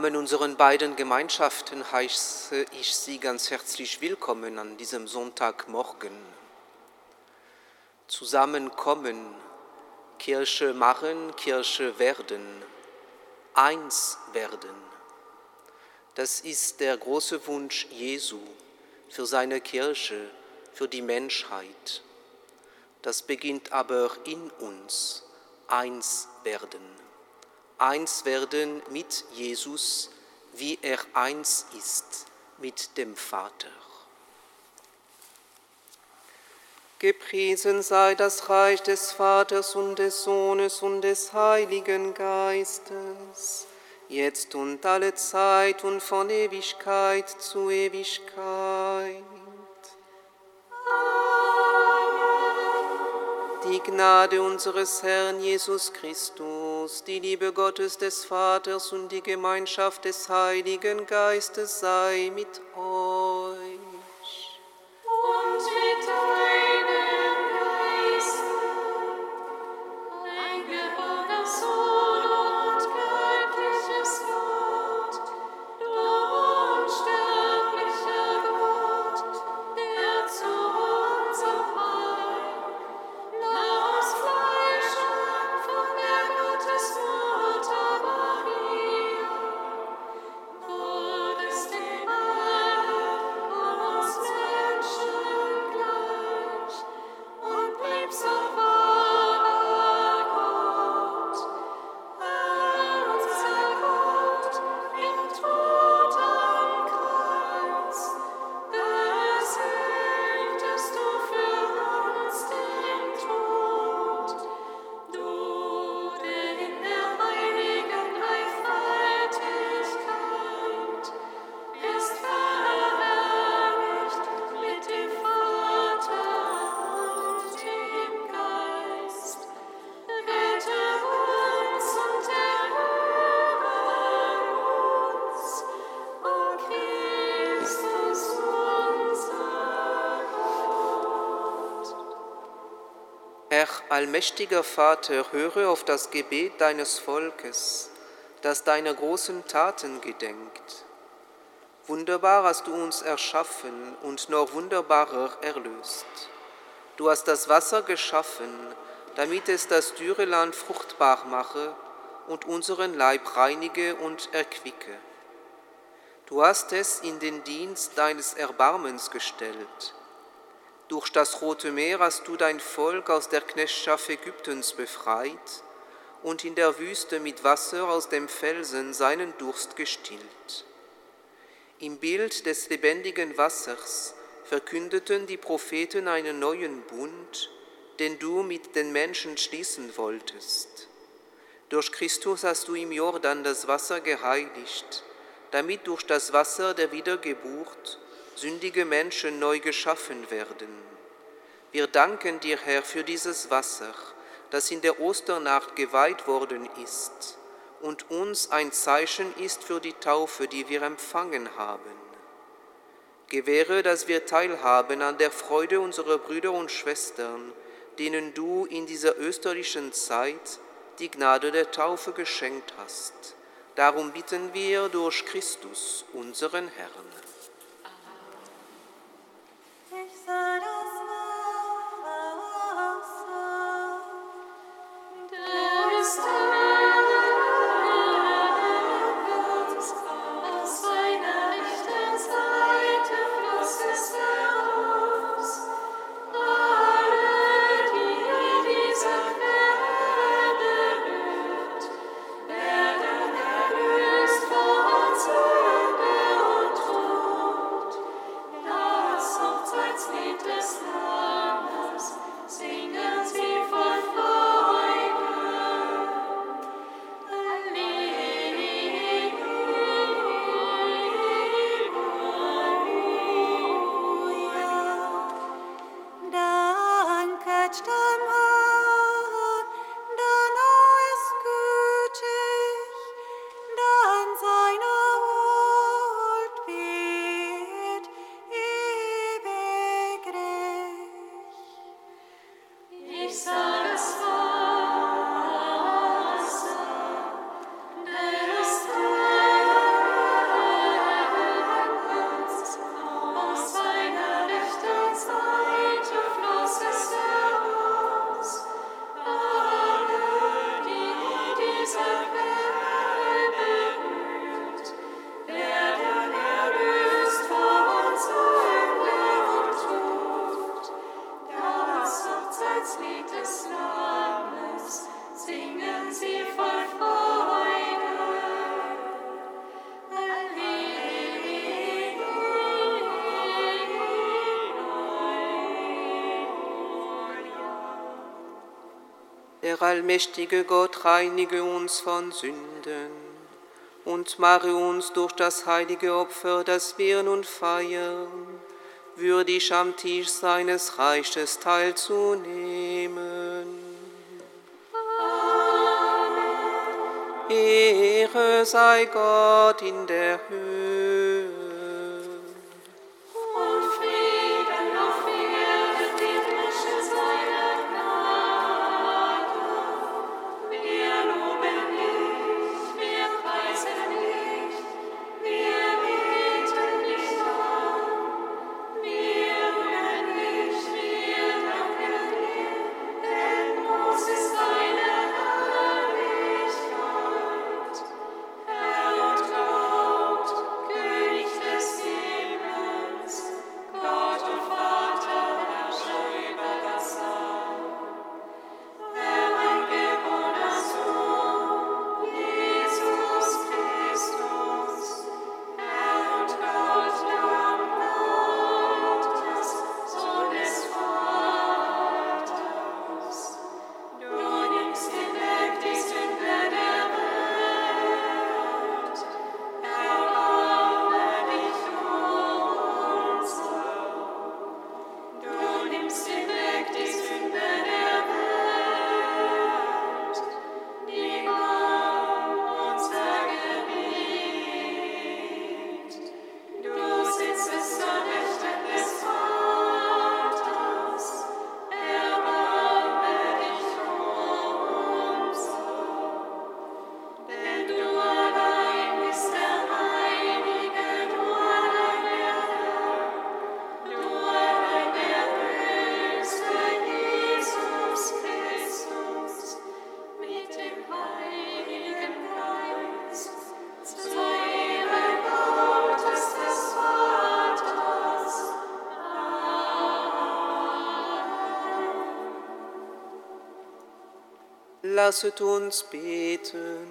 Namen unserer beiden Gemeinschaften heiße ich Sie ganz herzlich willkommen an diesem Sonntagmorgen. Zusammenkommen, Kirche machen, Kirche werden, eins werden. Das ist der große Wunsch Jesu für seine Kirche, für die Menschheit. Das beginnt aber in uns, eins werden eins werden mit Jesus, wie er eins ist mit dem Vater. Gepriesen sei das Reich des Vaters und des Sohnes und des Heiligen Geistes, jetzt und alle Zeit und von Ewigkeit zu Ewigkeit. Die Gnade unseres Herrn Jesus Christus, die Liebe Gottes des Vaters und die Gemeinschaft des Heiligen Geistes sei mit euch. Allmächtiger Vater, höre auf das Gebet deines Volkes, das deiner großen Taten gedenkt. Wunderbar hast du uns erschaffen und noch wunderbarer erlöst. Du hast das Wasser geschaffen, damit es das dürre Land fruchtbar mache und unseren Leib reinige und erquicke. Du hast es in den Dienst deines Erbarmens gestellt. Durch das Rote Meer hast du dein Volk aus der Knechtschaft Ägyptens befreit und in der Wüste mit Wasser aus dem Felsen seinen Durst gestillt. Im Bild des lebendigen Wassers verkündeten die Propheten einen neuen Bund, den du mit den Menschen schließen wolltest. Durch Christus hast du im Jordan das Wasser geheiligt, damit durch das Wasser der Wiedergeburt sündige Menschen neu geschaffen werden. Wir danken dir, Herr, für dieses Wasser, das in der Osternacht geweiht worden ist und uns ein Zeichen ist für die Taufe, die wir empfangen haben. Gewähre, dass wir teilhaben an der Freude unserer Brüder und Schwestern, denen du in dieser österlichen Zeit die Gnade der Taufe geschenkt hast. Darum bitten wir durch Christus, unseren Herrn. Der allmächtige Gott reinige uns von Sünden und mache uns durch das heilige Opfer, das wir nun feiern, würdig am Tisch seines Reiches teilzunehmen. Ehre sei Gott in der Höhe. Lasset uns beten.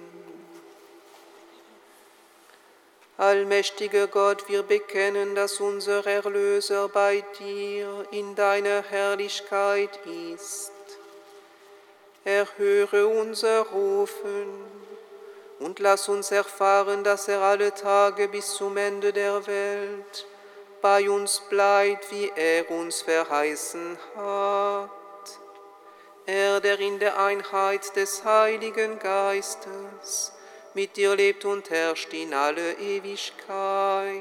Allmächtiger Gott, wir bekennen, dass unser Erlöser bei dir in deiner Herrlichkeit ist. Erhöre unser Rufen und lass uns erfahren, dass er alle Tage bis zum Ende der Welt bei uns bleibt, wie er uns verheißen hat. Er, der in der Einheit des Heiligen Geistes mit dir lebt und herrscht in alle Ewigkeit.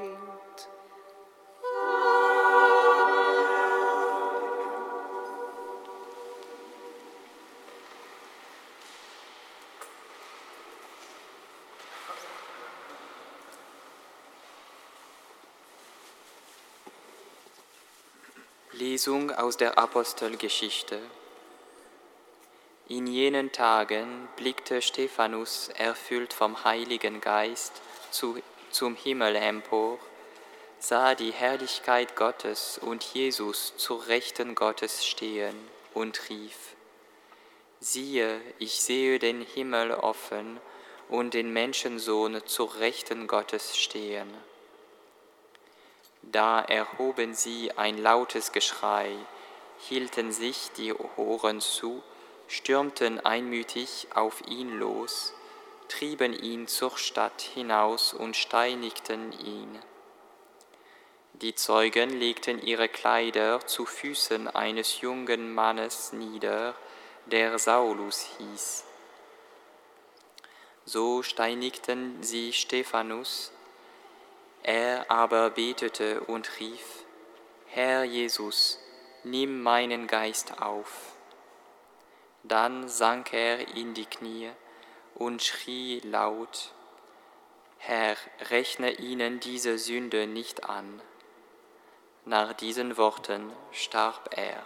Lesung aus der Apostelgeschichte. In jenen Tagen blickte Stephanus, erfüllt vom Heiligen Geist, zu, zum Himmel empor, sah die Herrlichkeit Gottes und Jesus zur Rechten Gottes stehen und rief, siehe, ich sehe den Himmel offen und den Menschensohn zur Rechten Gottes stehen. Da erhoben sie ein lautes Geschrei, hielten sich die Ohren zu, stürmten einmütig auf ihn los, trieben ihn zur Stadt hinaus und steinigten ihn. Die Zeugen legten ihre Kleider zu Füßen eines jungen Mannes nieder, der Saulus hieß. So steinigten sie Stephanus, er aber betete und rief, Herr Jesus, nimm meinen Geist auf. Dann sank er in die Knie und schrie laut, Herr, rechne ihnen diese Sünde nicht an. Nach diesen Worten starb er.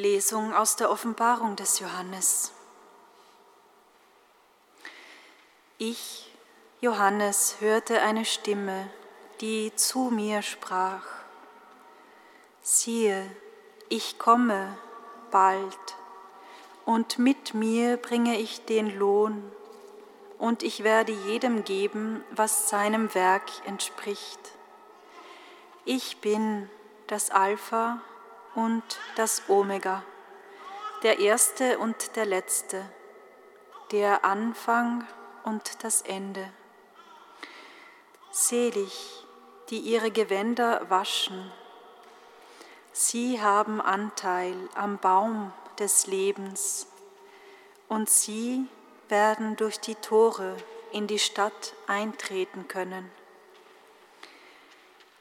Lesung aus der Offenbarung des Johannes. Ich, Johannes, hörte eine Stimme, die zu mir sprach. Siehe, ich komme bald, und mit mir bringe ich den Lohn, und ich werde jedem geben, was seinem Werk entspricht. Ich bin das Alpha und das Omega, der Erste und der Letzte, der Anfang und das Ende. Selig, die ihre Gewänder waschen. Sie haben Anteil am Baum des Lebens und sie werden durch die Tore in die Stadt eintreten können.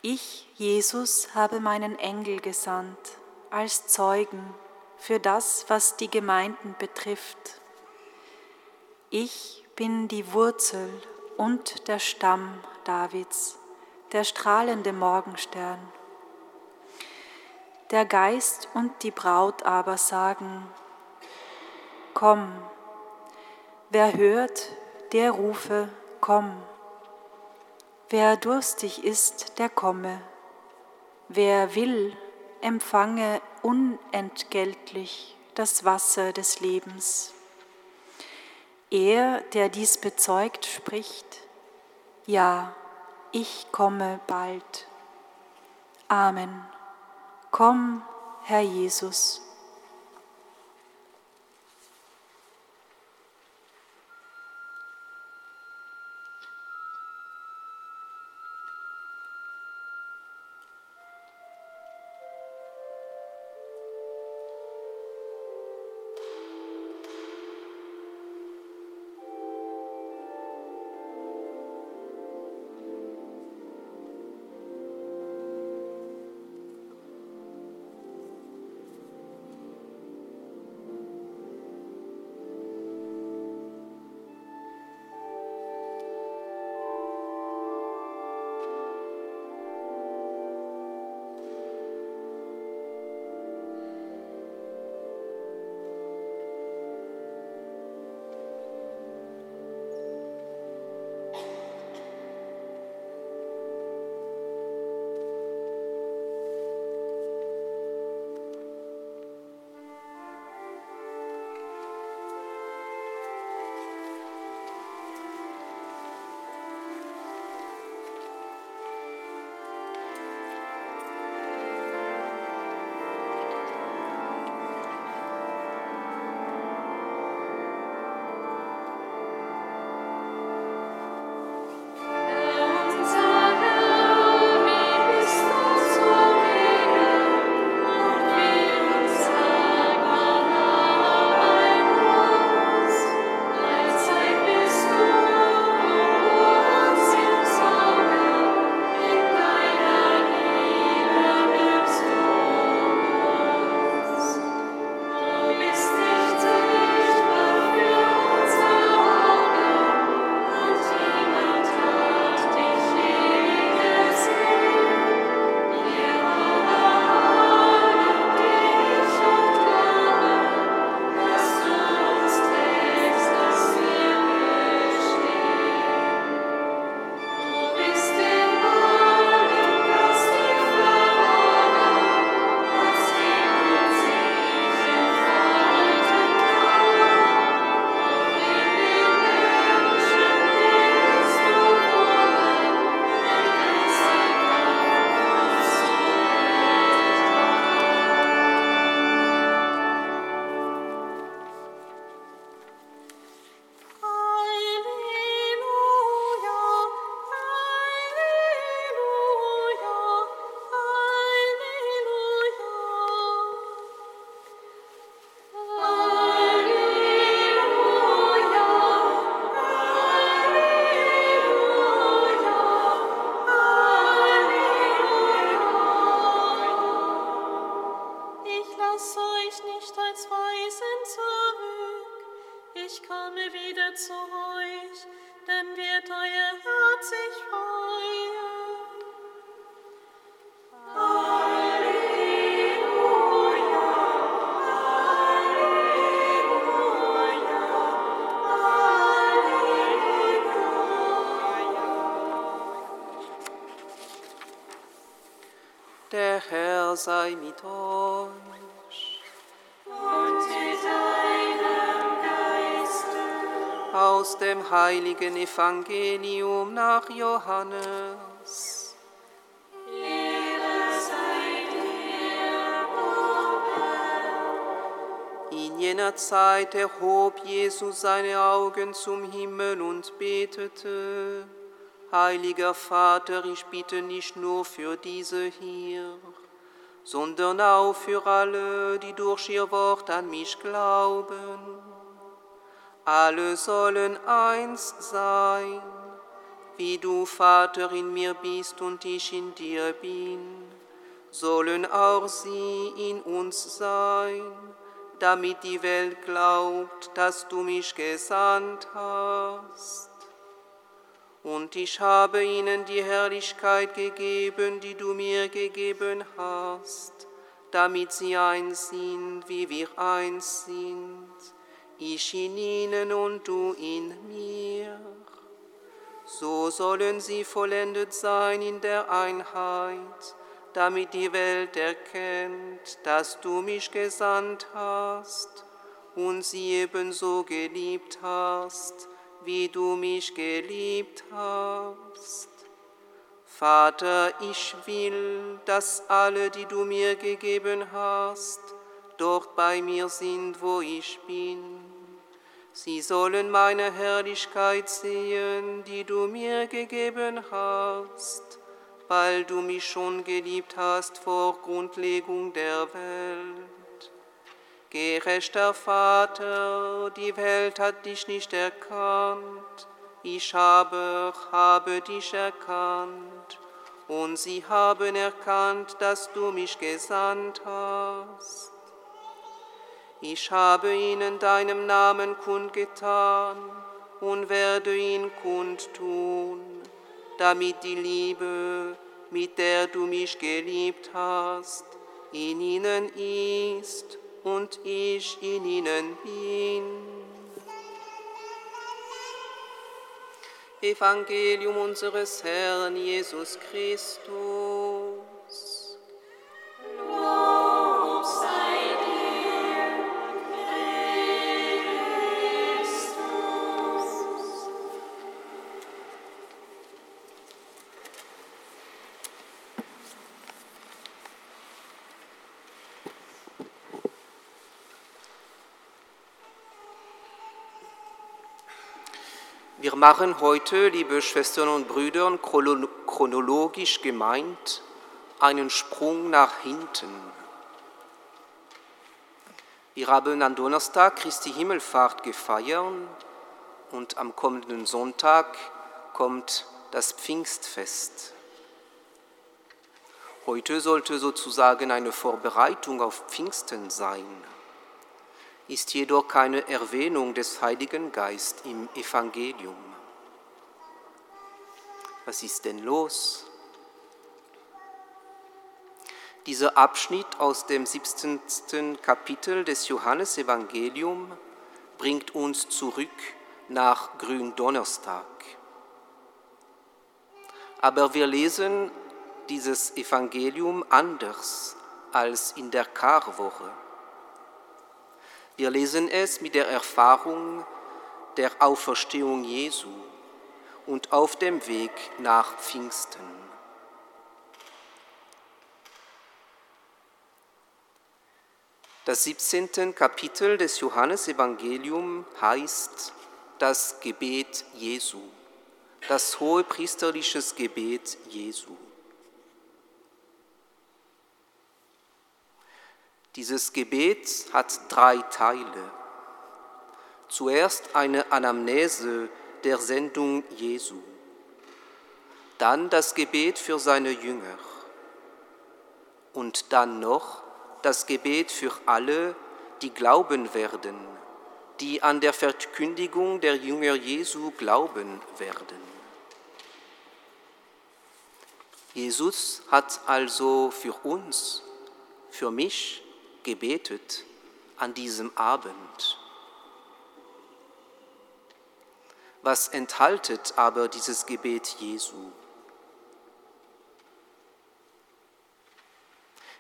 Ich, Jesus, habe meinen Engel gesandt als Zeugen für das, was die Gemeinden betrifft. Ich bin die Wurzel und der Stamm Davids, der strahlende Morgenstern. Der Geist und die Braut aber sagen, Komm, wer hört, der rufe, Komm. Wer durstig ist, der komme. Wer will, empfange unentgeltlich das Wasser des Lebens. Er, der dies bezeugt, spricht, ja, ich komme bald. Amen. Komm, Herr Jesus. Heiligen Evangelium nach Johannes. In jener Zeit erhob Jesus seine Augen zum Himmel und betete, Heiliger Vater, ich bitte nicht nur für diese hier, sondern auch für alle, die durch ihr Wort an mich glauben. Alle sollen eins sein, wie du, Vater, in mir bist und ich in dir bin, sollen auch sie in uns sein, damit die Welt glaubt, dass du mich gesandt hast. Und ich habe ihnen die Herrlichkeit gegeben, die du mir gegeben hast, damit sie eins sind, wie wir eins sind, ich in ihnen und du in mir. So sollen sie vollendet sein in der Einheit, damit die Welt erkennt, dass du mich gesandt hast und sie ebenso geliebt hast, wie du mich geliebt hast. Vater, ich will, dass alle, die du mir gegeben hast, dort bei mir sind, wo ich bin. Sie sollen meine Herrlichkeit sehen, die du mir gegeben hast, weil du mich schon geliebt hast vor Grundlegung der Welt. Gerechter Vater, die Welt hat dich nicht erkannt, ich habe, habe dich erkannt, und sie haben erkannt, dass du mich gesandt hast. Ich habe ihnen deinem Namen kundgetan und werde ihn kundtun, damit die Liebe, mit der du mich geliebt hast, in ihnen ist und ich in ihnen bin. Evangelium unseres Herrn Jesus Christus. Machen heute, liebe Schwestern und Brüder, chrono- chronologisch gemeint einen Sprung nach hinten. Wir haben am Donnerstag Christi Himmelfahrt gefeiert und am kommenden Sonntag kommt das Pfingstfest. Heute sollte sozusagen eine Vorbereitung auf Pfingsten sein ist jedoch keine Erwähnung des Heiligen Geist im Evangelium. Was ist denn los? Dieser Abschnitt aus dem 17. Kapitel des Johannesevangelium bringt uns zurück nach Gründonnerstag. Aber wir lesen dieses Evangelium anders als in der Karwoche. Wir lesen es mit der Erfahrung der Auferstehung Jesu und auf dem Weg nach Pfingsten. Das 17. Kapitel des Johannesevangelium heißt das Gebet Jesu, das hohepriesterliches Gebet Jesu. Dieses Gebet hat drei Teile. Zuerst eine Anamnese der Sendung Jesu, dann das Gebet für seine Jünger und dann noch das Gebet für alle, die glauben werden, die an der Verkündigung der Jünger Jesu glauben werden. Jesus hat also für uns, für mich, gebetet an diesem Abend. Was enthaltet aber dieses Gebet Jesu?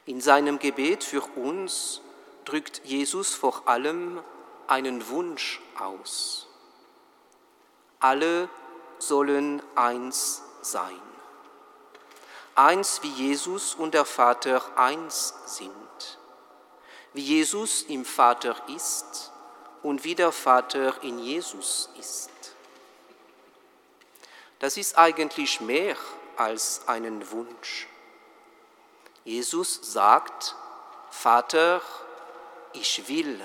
In seinem Gebet für uns drückt Jesus vor allem einen Wunsch aus. Alle sollen eins sein. Eins wie Jesus und der Vater eins sind. Wie Jesus im Vater ist und wie der Vater in Jesus ist. Das ist eigentlich mehr als einen Wunsch. Jesus sagt, Vater, ich will,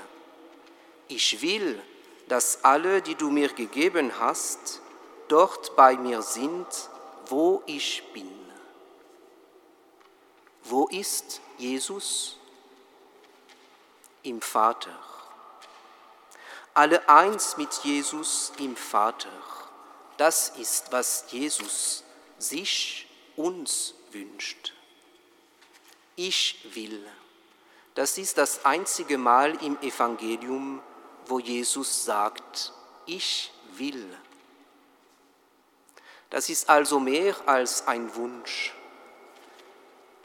ich will, dass alle, die du mir gegeben hast, dort bei mir sind, wo ich bin. Wo ist Jesus? Im Vater. Alle eins mit Jesus im Vater. Das ist, was Jesus sich uns wünscht. Ich will. Das ist das einzige Mal im Evangelium, wo Jesus sagt, ich will. Das ist also mehr als ein Wunsch.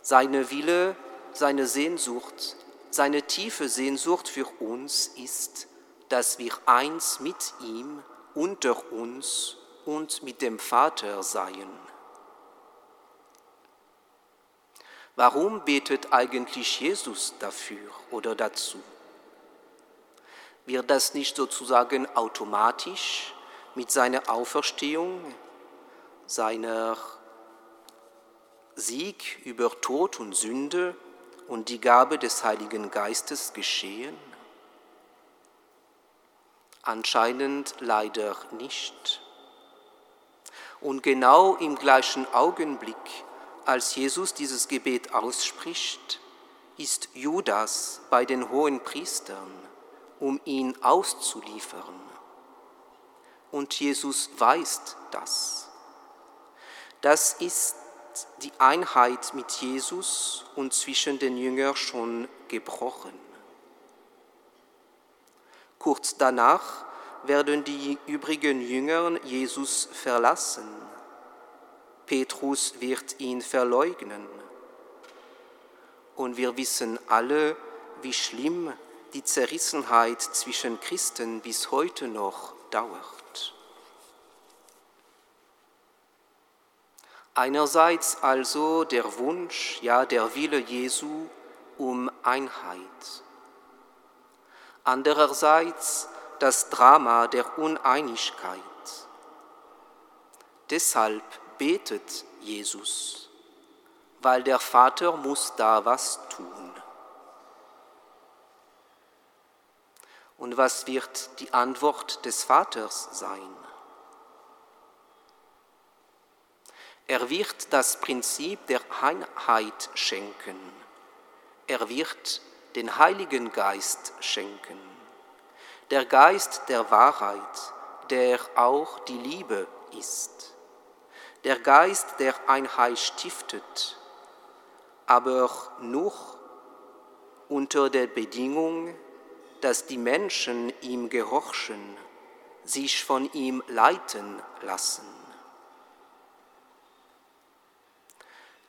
Seine Wille, seine Sehnsucht, seine tiefe Sehnsucht für uns ist, dass wir eins mit ihm, unter uns und mit dem Vater seien. Warum betet eigentlich Jesus dafür oder dazu? Wird das nicht sozusagen automatisch mit seiner Auferstehung, seiner Sieg über Tod und Sünde und die Gabe des Heiligen Geistes geschehen? Anscheinend leider nicht. Und genau im gleichen Augenblick als Jesus dieses Gebet ausspricht, ist Judas bei den hohen Priestern, um ihn auszuliefern. Und Jesus weiß das. Das ist die Einheit mit Jesus und zwischen den Jüngern schon gebrochen. Kurz danach werden die übrigen Jünger Jesus verlassen Petrus wird ihn verleugnen. Und wir wissen alle, wie schlimm die Zerrissenheit zwischen Christen bis heute noch dauert. Einerseits also der Wunsch, ja der Wille Jesu um Einheit. Andererseits das Drama der Uneinigkeit. Deshalb betet Jesus, weil der Vater muss da was tun. Und was wird die Antwort des Vaters sein? Er wird das Prinzip der Einheit schenken. Er wird den Heiligen Geist schenken. Der Geist der Wahrheit, der auch die Liebe ist der Geist der Einheit stiftet, aber nur unter der Bedingung, dass die Menschen ihm gehorchen, sich von ihm leiten lassen.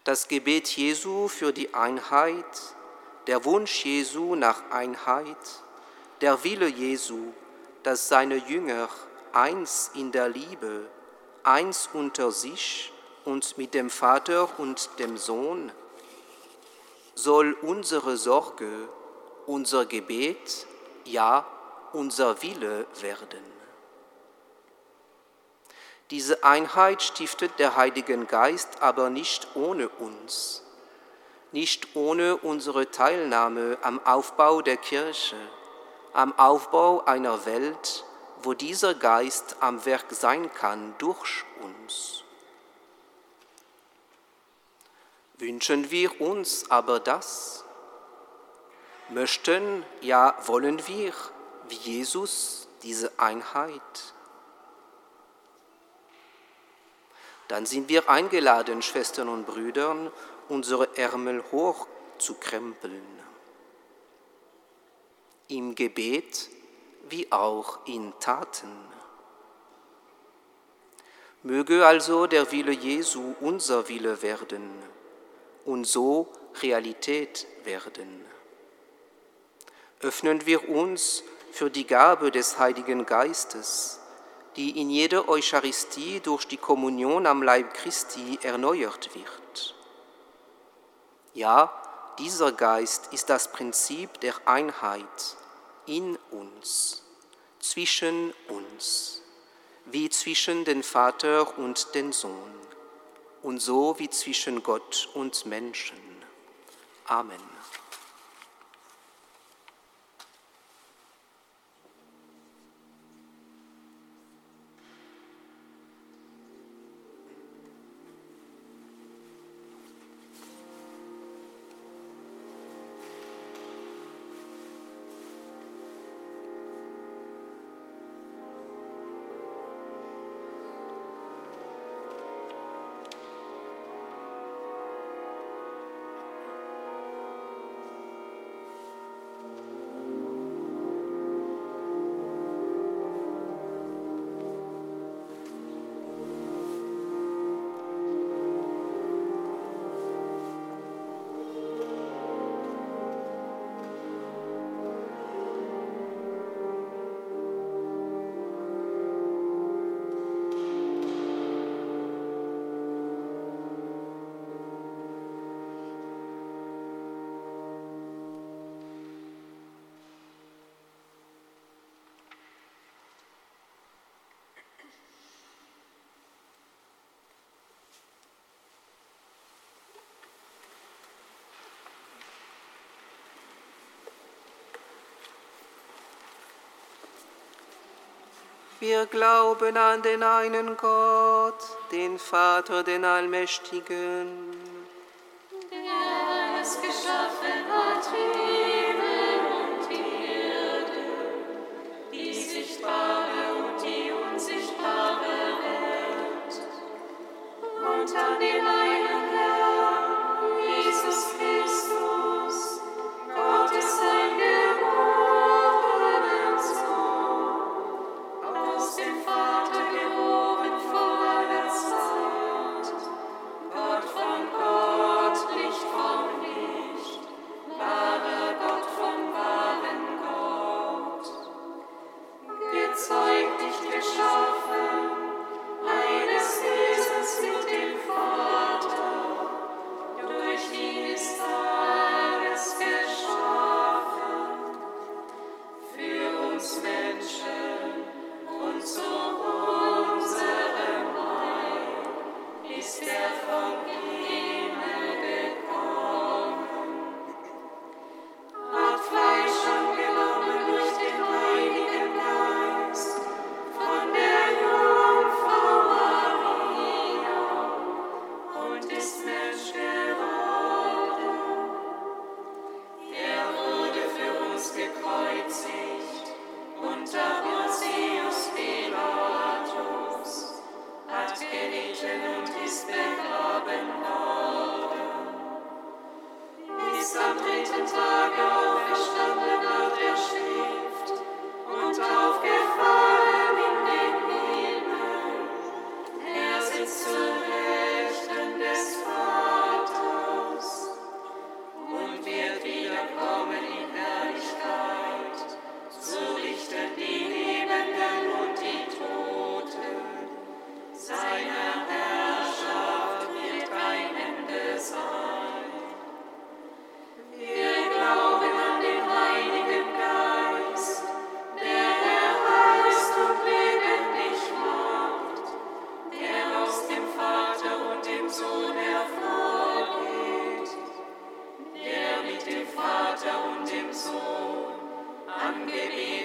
Das Gebet Jesu für die Einheit, der Wunsch Jesu nach Einheit, der Wille Jesu, dass seine Jünger eins in der Liebe, eins unter sich und mit dem Vater und dem Sohn, soll unsere Sorge, unser Gebet, ja unser Wille werden. Diese Einheit stiftet der Heilige Geist aber nicht ohne uns, nicht ohne unsere Teilnahme am Aufbau der Kirche, am Aufbau einer Welt, wo dieser Geist am Werk sein kann durch uns. Wünschen wir uns aber das? Möchten, ja wollen wir, wie Jesus, diese Einheit? Dann sind wir eingeladen, Schwestern und Brüdern, unsere Ärmel hoch zu krempeln. Im Gebet wie auch in Taten. Möge also der Wille Jesu unser Wille werden und so Realität werden. Öffnen wir uns für die Gabe des Heiligen Geistes, die in jeder Eucharistie durch die Kommunion am Leib Christi erneuert wird. Ja, dieser Geist ist das Prinzip der Einheit in uns, zwischen uns, wie zwischen den Vater und den Sohn und so wie zwischen Gott und Menschen. Amen. Wir glauben an den einen Gott, den Vater, den Allmächtigen. baby.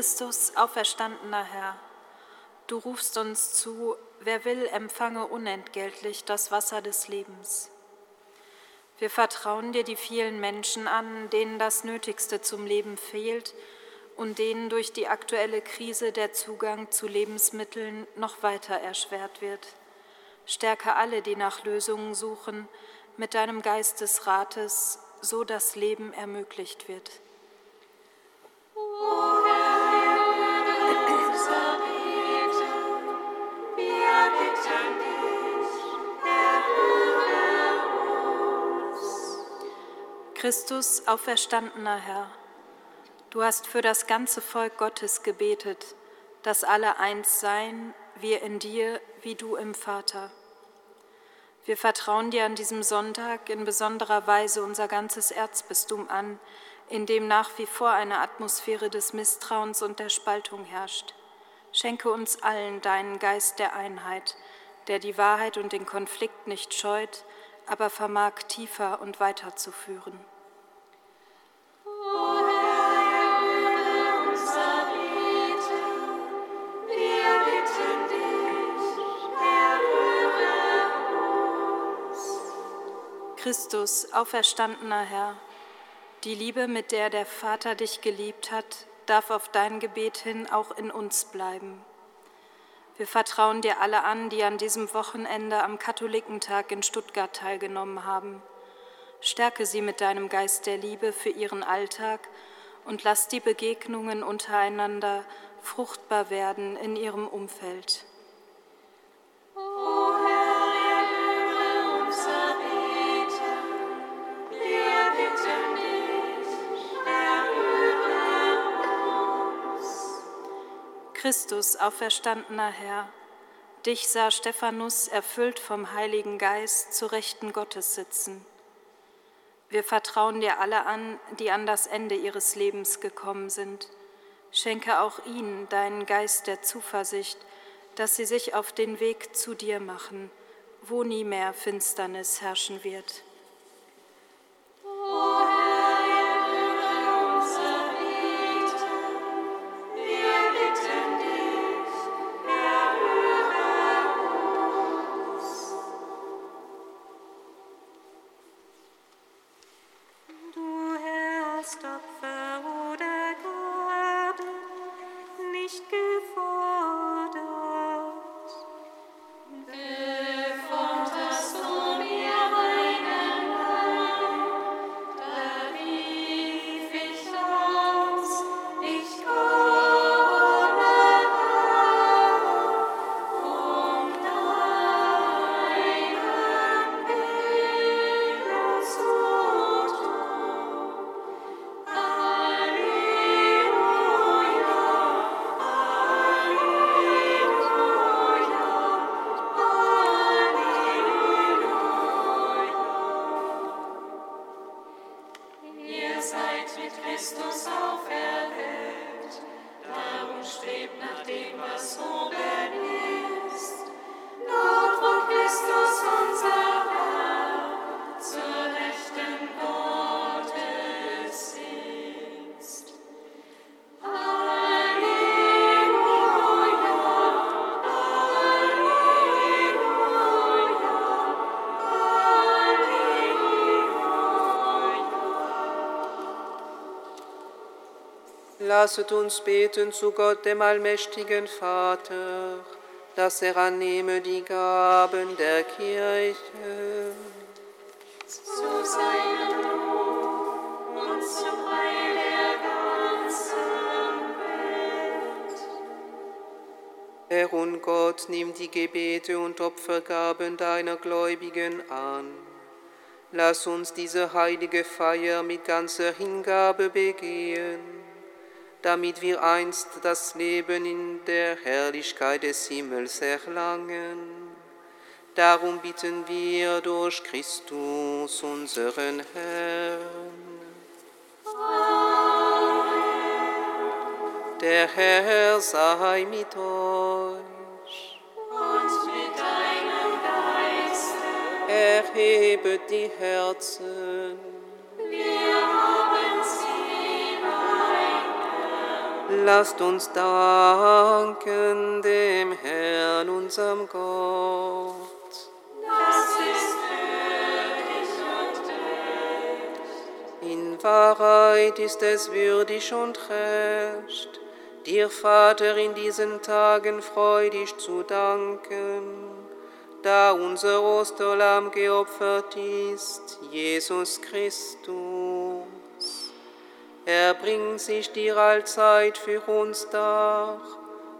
Christus, auferstandener Herr, du rufst uns zu, wer will, empfange unentgeltlich das Wasser des Lebens. Wir vertrauen dir die vielen Menschen an, denen das Nötigste zum Leben fehlt und denen durch die aktuelle Krise der Zugang zu Lebensmitteln noch weiter erschwert wird. Stärke alle, die nach Lösungen suchen, mit deinem Geist des Rates, so das Leben ermöglicht wird. Christus, auferstandener Herr, du hast für das ganze Volk Gottes gebetet, dass alle eins seien, wir in dir, wie du im Vater. Wir vertrauen dir an diesem Sonntag in besonderer Weise unser ganzes Erzbistum an, in dem nach wie vor eine Atmosphäre des Misstrauens und der Spaltung herrscht. Schenke uns allen deinen Geist der Einheit, der die Wahrheit und den Konflikt nicht scheut, aber vermag tiefer und weiter zu führen. Christus, auferstandener Herr, die Liebe, mit der der Vater dich geliebt hat, darf auf dein Gebet hin auch in uns bleiben. Wir vertrauen dir alle an, die an diesem Wochenende am Katholikentag in Stuttgart teilgenommen haben. Stärke sie mit deinem Geist der Liebe für ihren Alltag und lass die Begegnungen untereinander fruchtbar werden in ihrem Umfeld. Christus, auferstandener Herr, dich sah Stephanus erfüllt vom Heiligen Geist zu Rechten Gottes sitzen. Wir vertrauen dir alle an, die an das Ende ihres Lebens gekommen sind. Schenke auch ihnen deinen Geist der Zuversicht, dass sie sich auf den Weg zu dir machen, wo nie mehr Finsternis herrschen wird. Lasset uns beten zu Gott, dem allmächtigen Vater, dass er annehme die Gaben der Kirche. Zu seinem Lob und zum Heil der ganzen Welt. Herr und Gott, nimm die Gebete und Opfergaben deiner Gläubigen an. Lass uns diese heilige Feier mit ganzer Hingabe begehen damit wir einst das Leben in der Herrlichkeit des Himmels erlangen. Darum bitten wir durch Christus, unseren Herrn. Amen. Der Herr sei mit euch. Und mit deinem Geiste. Erhebet die Herzen. Lasst uns danken dem Herrn, unserem Gott. Das ist würdig und In Wahrheit ist es würdig und recht, dir, Vater, in diesen Tagen freudig zu danken, da unser Osterlamm geopfert ist, Jesus Christus. Er bringt sich dir allzeit für uns dar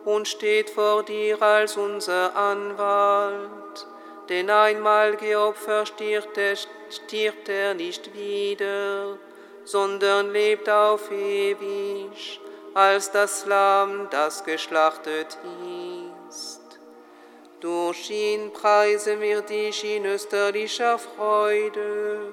und steht vor dir als unser Anwalt. Denn einmal geopfert stirbt er, stirbt er nicht wieder, sondern lebt auf ewig als das Lamm, das geschlachtet ist. Durch ihn preisen wir dich in österlicher Freude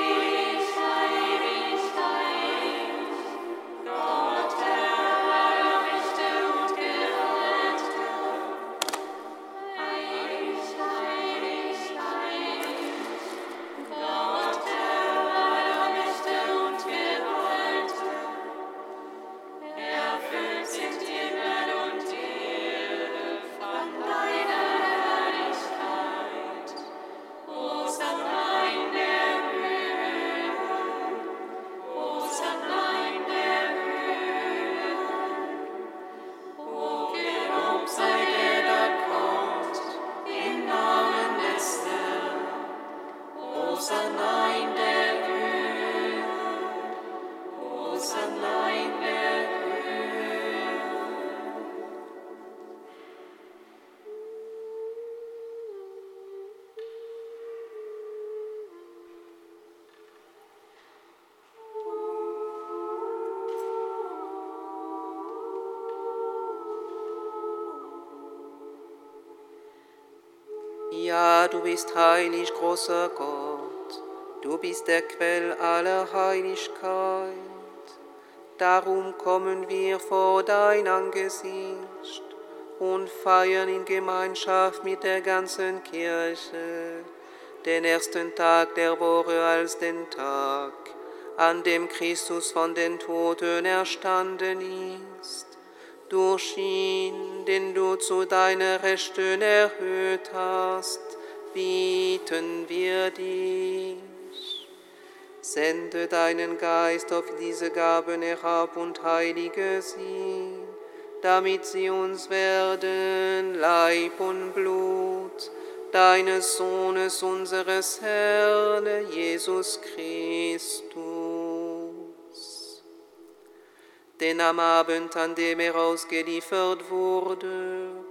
bist heilig, großer Gott, du bist der Quell aller Heiligkeit. Darum kommen wir vor dein Angesicht und feiern in Gemeinschaft mit der ganzen Kirche den ersten Tag der Woche als den Tag, an dem Christus von den Toten erstanden ist. Durch ihn, den du zu deiner Rechten erhöht hast, bieten wir dich. Sende deinen Geist auf diese Gaben herab und heilige sie, damit sie uns werden Leib und Blut deines Sohnes, unseres Herrn, Jesus Christus. Denn am Abend, an dem er ausgeliefert wurde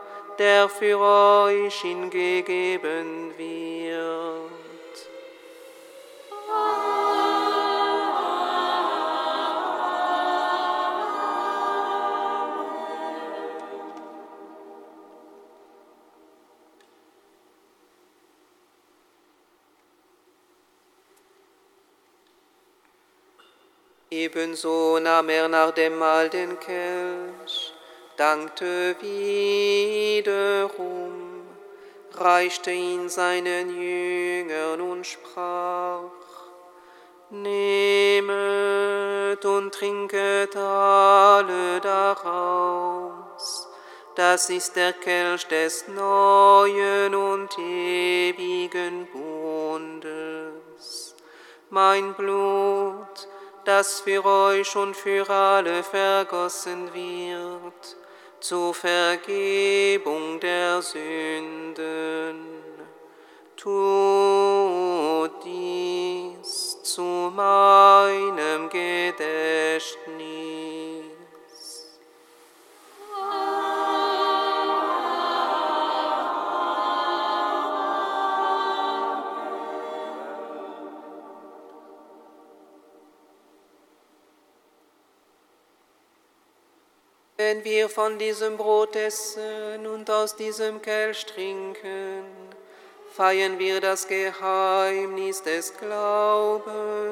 der für euch hingegeben wird. Ebenso nahm er nach dem Mahl den Kelch, dankte wiederum, reichte ihn seinen Jüngern und sprach, Nehmet und trinket alle daraus, das ist der Kelch des neuen und ewigen Bundes, mein Blut, das für euch und für alle vergossen wird, zur Vergebung der Sünden. Tut dies zu meinem Gedächtnis. Wenn wir von diesem Brot essen und aus diesem Kelch trinken, feiern wir das Geheimnis des Glaubens.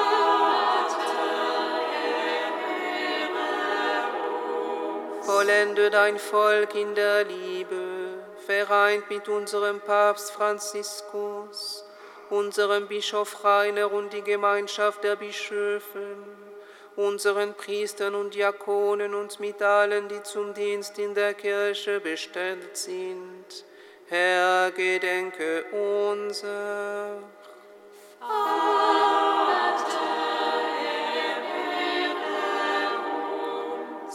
Vollende dein Volk in der Liebe, vereint mit unserem Papst Franziskus, unserem Bischof Rainer und die Gemeinschaft der Bischöfen, unseren Priestern und Diakonen und mit allen, die zum Dienst in der Kirche bestellt sind. Herr, gedenke unser.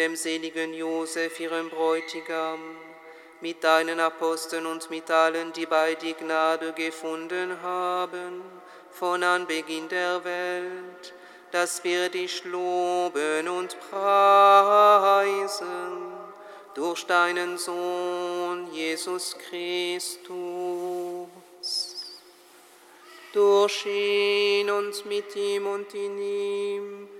dem seligen Josef, ihrem Bräutigam, mit deinen Aposteln und mit allen, die bei dir Gnade gefunden haben, von Anbeginn der Welt, dass wir dich loben und preisen durch deinen Sohn Jesus Christus. Durch ihn und mit ihm und in ihm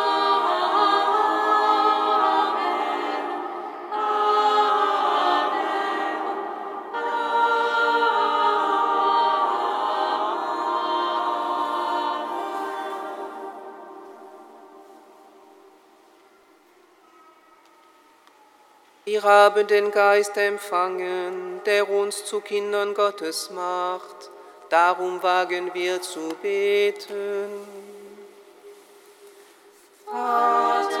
Wir haben den Geist empfangen, der uns zu Kindern Gottes macht. Darum wagen wir zu beten. Vater,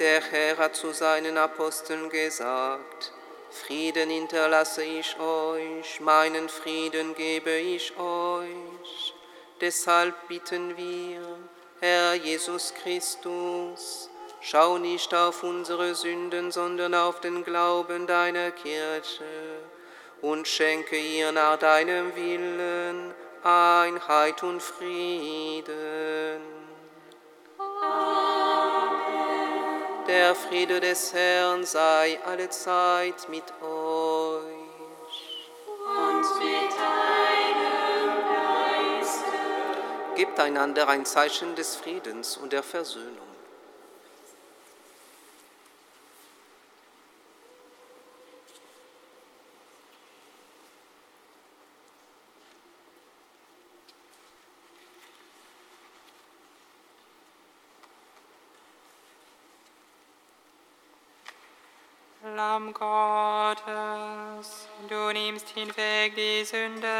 Der Herr hat zu seinen Aposteln gesagt, Frieden hinterlasse ich euch, meinen Frieden gebe ich euch. Deshalb bitten wir, Herr Jesus Christus, schau nicht auf unsere Sünden, sondern auf den Glauben deiner Kirche und schenke ihr nach deinem Willen Einheit und Frieden. Der Friede des Herrn sei allezeit mit euch. Und mit deinem Geiste. Gebt einander ein Zeichen des Friedens und der Versöhnung. Lamm Gottes, du nimmst hinweg die Sünde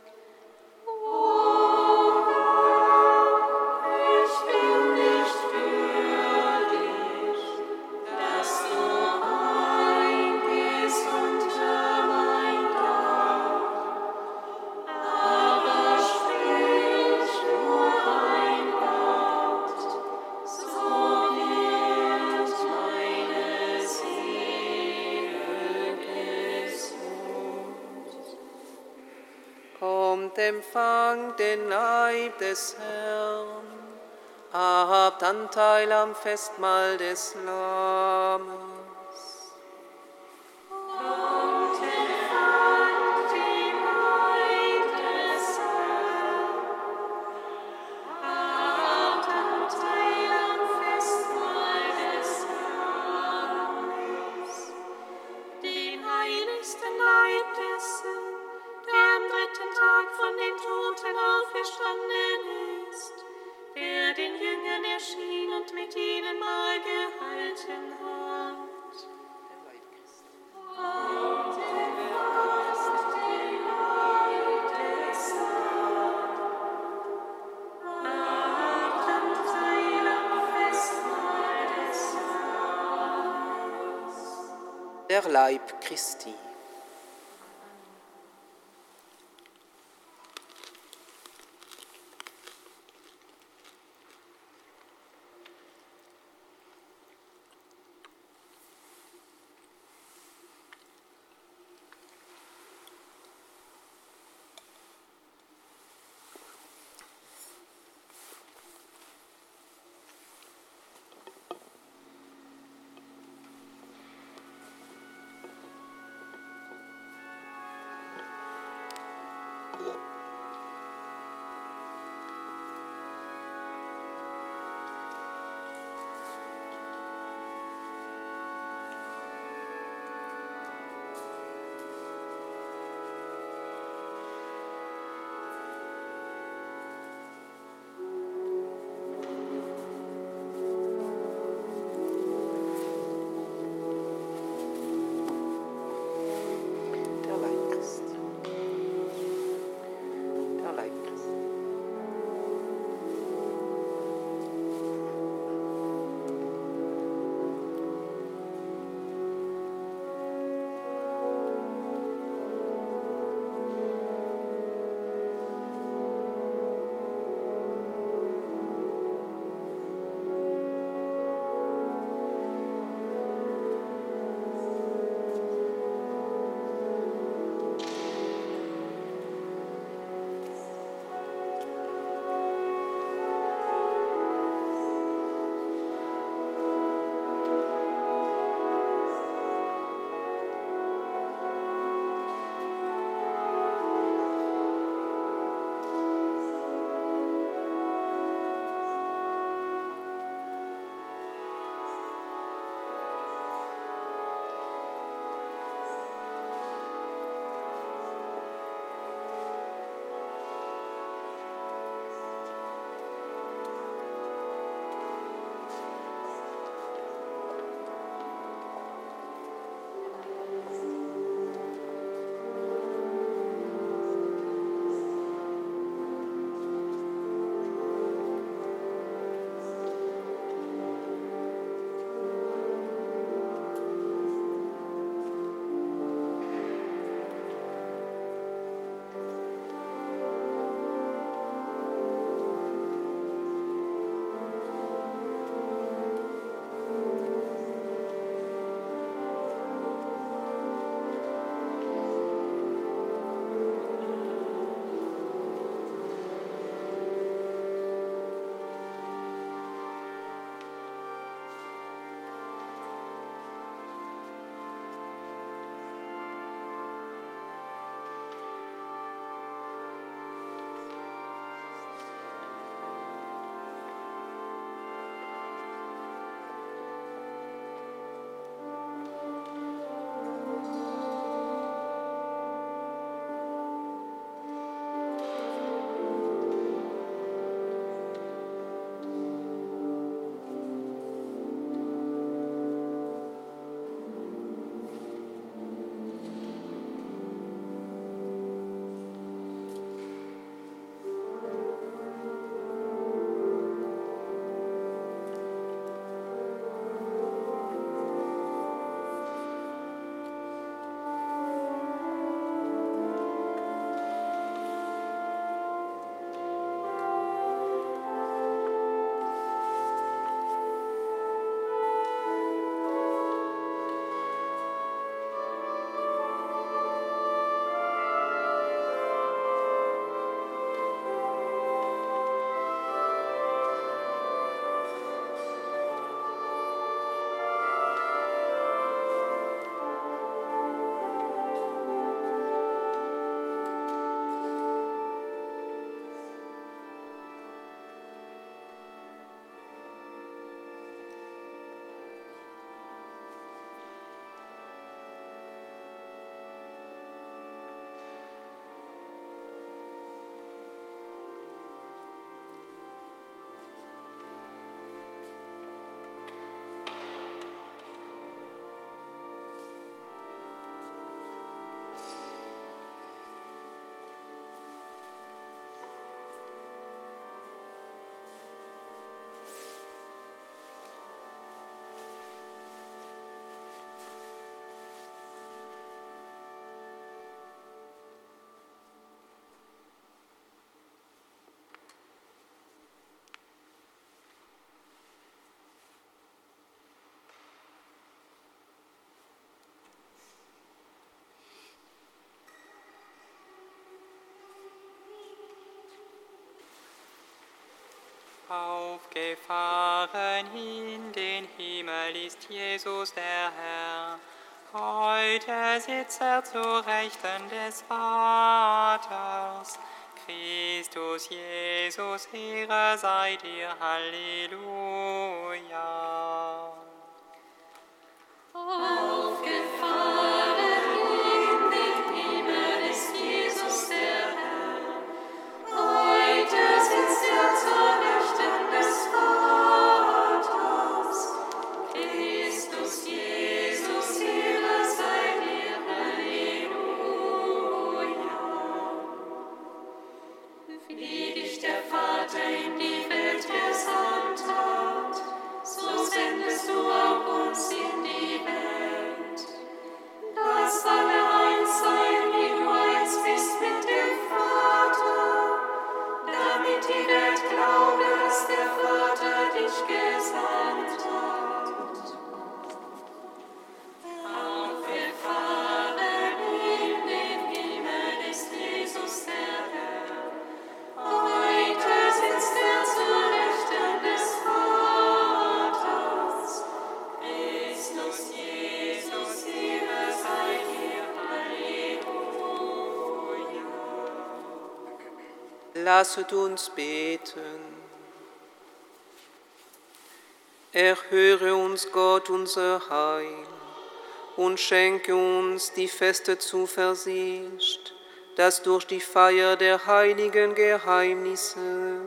Des Herrn, habt Anteil am Festmahl des Lammes. Leib Christi. Aufgefahren in den Himmel ist Jesus der Herr. Heute sitzt er zu Rechten des Vaters. Christus Jesus, Ehre sei dir, Halleluja. Aufgefahren Lasset uns beten. Erhöre uns, Gott, unser Heil, und schenke uns die feste Zuversicht, dass durch die Feier der heiligen Geheimnisse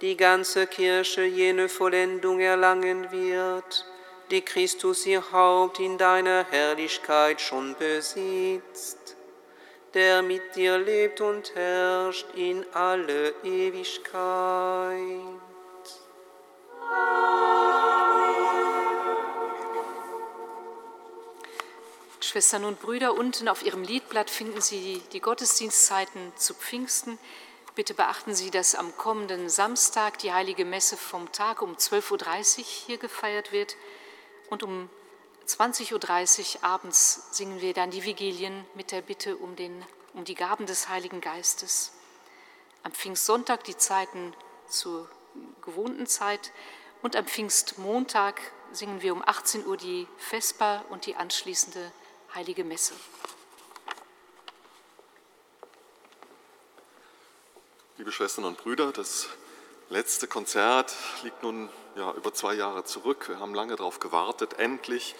die ganze Kirche jene Vollendung erlangen wird, die Christus ihr Haupt in deiner Herrlichkeit schon besitzt der mit dir lebt und herrscht in alle Ewigkeit. Schwestern und Brüder, unten auf Ihrem Liedblatt finden Sie die Gottesdienstzeiten zu Pfingsten. Bitte beachten Sie, dass am kommenden Samstag die heilige Messe vom Tag um 12.30 Uhr hier gefeiert wird und um 20.30 Uhr abends singen wir dann die Vigilien mit der Bitte um, den, um die Gaben des Heiligen Geistes. Am Pfingstsonntag die Zeiten zur gewohnten Zeit und am Pfingstmontag singen wir um 18 Uhr die Vesper und die anschließende Heilige Messe. Liebe Schwestern und Brüder, das letzte Konzert liegt nun ja, über zwei Jahre zurück. Wir haben lange darauf gewartet. Endlich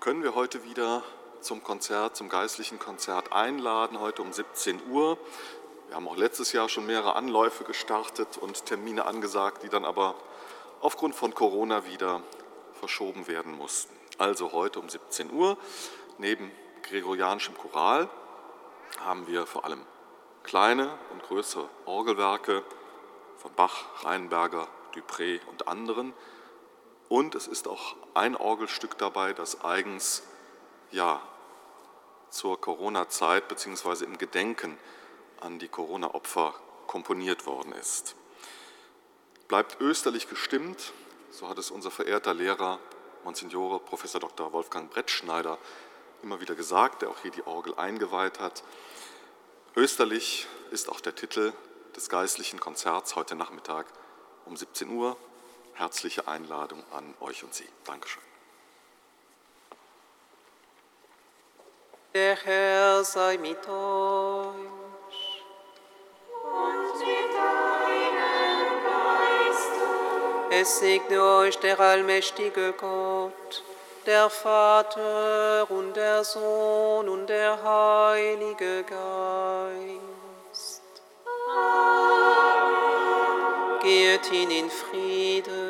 können wir heute wieder zum Konzert, zum geistlichen Konzert einladen, heute um 17 Uhr. Wir haben auch letztes Jahr schon mehrere Anläufe gestartet und Termine angesagt, die dann aber aufgrund von Corona wieder verschoben werden mussten. Also heute um 17 Uhr, neben gregorianischem Choral, haben wir vor allem kleine und größere Orgelwerke von Bach, Rheinberger, Dupré und anderen. Und es ist auch ein Orgelstück dabei, das eigens ja, zur Corona-Zeit bzw. im Gedenken an die Corona-Opfer komponiert worden ist. Bleibt österlich gestimmt, so hat es unser verehrter Lehrer Monsignore Professor Dr. Wolfgang Brettschneider immer wieder gesagt, der auch hier die Orgel eingeweiht hat. Österlich ist auch der Titel des geistlichen Konzerts heute Nachmittag um 17 Uhr. Herzliche Einladung an euch und Sie. Dankeschön. Der Herr sei mit euch. Und mit deinem Geiste. Es segne euch der allmächtige Gott, der Vater und der Sohn und der Heilige Geist. Geht hin in Frieden.